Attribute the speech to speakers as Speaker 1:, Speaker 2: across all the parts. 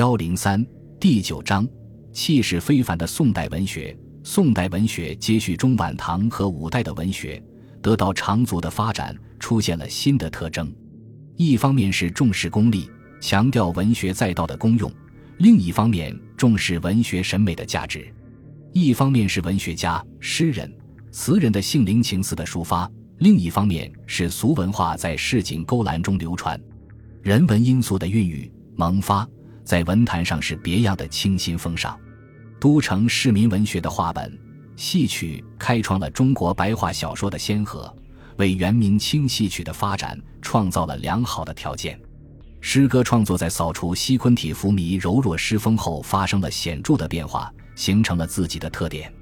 Speaker 1: 幺零三第九章，气势非凡的宋代文学。宋代文学接续中晚唐和五代的文学，得到长足的发展，出现了新的特征。一方面是重视功利，强调文学载道的功用；另一方面重视文学审美的价值。一方面是文学家、诗人、词人的性灵情思的抒发；另一方面是俗文化在市井勾栏中流传。人文因素的孕育萌发，在文坛上是别样的清新风尚。都城市民文学的话本、戏曲开创了中国白话小说的先河，为元明清戏曲的发展创造了良好的条件。诗歌创作在扫除西昆体浮靡柔弱诗风后，发生了显著的变化，形成了自己的特点。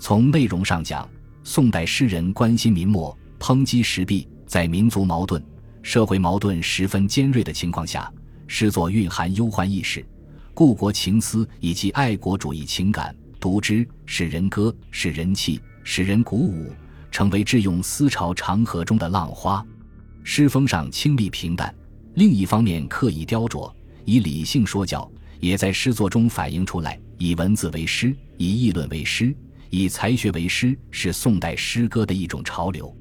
Speaker 1: 从内容上讲，宋代诗人关心民末，抨击时弊，在民族矛盾。社会矛盾十分尖锐的情况下，诗作蕴含忧患意识、故国情思以及爱国主义情感，读之使人歌，使人气，使人鼓舞，成为智用思潮长河中的浪花。诗风上清丽平淡，另一方面刻意雕琢，以理性说教，也在诗作中反映出来。以文字为诗，以议论为诗，以才学为诗，是宋代诗歌的一种潮流。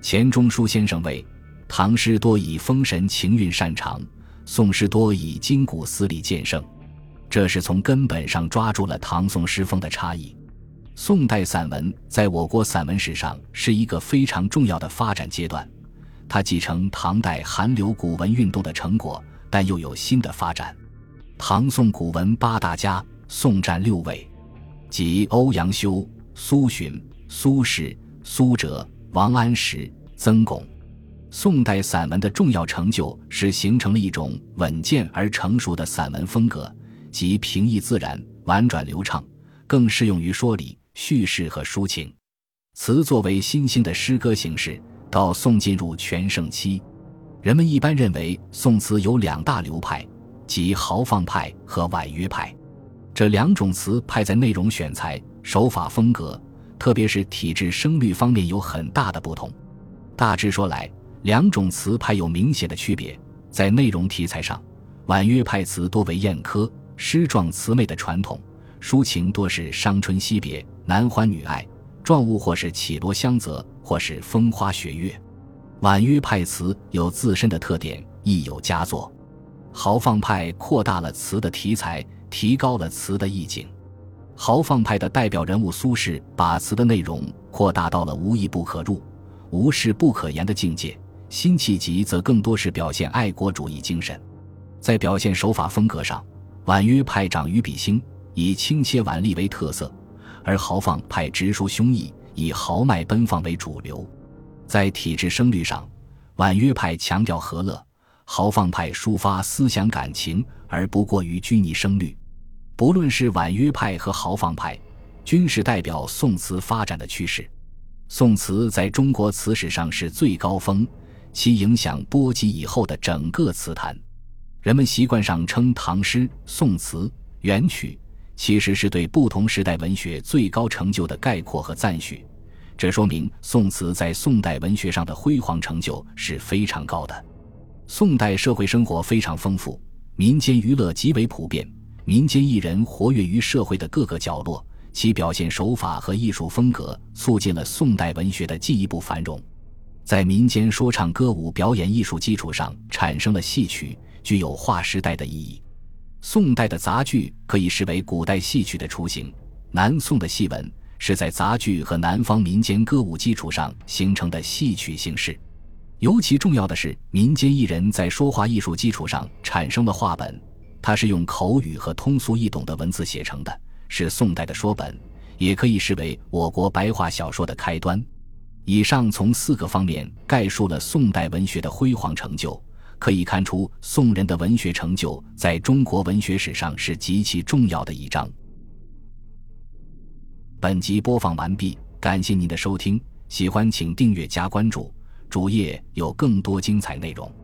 Speaker 1: 钱钟书先生为。唐诗多以风神情韵擅长，宋诗多以筋骨思理见胜，这是从根本上抓住了唐宋诗风的差异。宋代散文在我国散文史上是一个非常重要的发展阶段，它继承唐代韩流古文运动的成果，但又有新的发展。唐宋古文八大家，宋占六位，即欧阳修、苏洵、苏轼、苏辙、王安石、曾巩。宋代散文的重要成就是形成了一种稳健而成熟的散文风格，即平易自然、婉转流畅，更适用于说理、叙事和抒情。词作为新兴的诗歌形式，到宋进入全盛期。人们一般认为宋词有两大流派，即豪放派和婉约派。这两种词派在内容选材、手法风格，特别是体制声律方面有很大的不同。大致说来，两种词派有明显的区别，在内容题材上，婉约派词多为艳歌、诗状词媚的传统，抒情多是伤春惜别、男欢女爱，状物或是绮罗香泽，或是风花雪月。婉约派词有自身的特点，亦有佳作。豪放派扩大了词的题材，提高了词的意境。豪放派的代表人物苏轼，把词的内容扩大到了无义不可入、无事不可言的境界。辛弃疾则更多是表现爱国主义精神，在表现手法风格上，婉约派长于比兴，以清切婉丽为特色；而豪放派直抒胸臆，以豪迈奔放为主流。在体制声律上，婉约派强调和乐，豪放派抒发思想感情而不过于拘泥声律。不论是婉约派和豪放派，均是代表宋词发展的趋势。宋词在中国词史上是最高峰。其影响波及以后的整个词坛，人们习惯上称唐诗、宋词、元曲，其实是对不同时代文学最高成就的概括和赞许。这说明宋词在宋代文学上的辉煌成就是非常高的。宋代社会生活非常丰富，民间娱乐极为普遍，民间艺人活跃于社会的各个角落，其表现手法和艺术风格促进了宋代文学的进一步繁荣。在民间说唱歌舞表演艺术基础上，产生了戏曲，具有划时代的意义。宋代的杂剧可以视为古代戏曲的雏形。南宋的戏文是在杂剧和南方民间歌舞基础上形成的戏曲形式。尤其重要的是，民间艺人在说话艺术基础上产生了话本，它是用口语和通俗易懂的文字写成的，是宋代的说本，也可以视为我国白话小说的开端。以上从四个方面概述了宋代文学的辉煌成就，可以看出宋人的文学成就在中国文学史上是极其重要的一章。本集播放完毕，感谢您的收听，喜欢请订阅加关注，主页有更多精彩内容。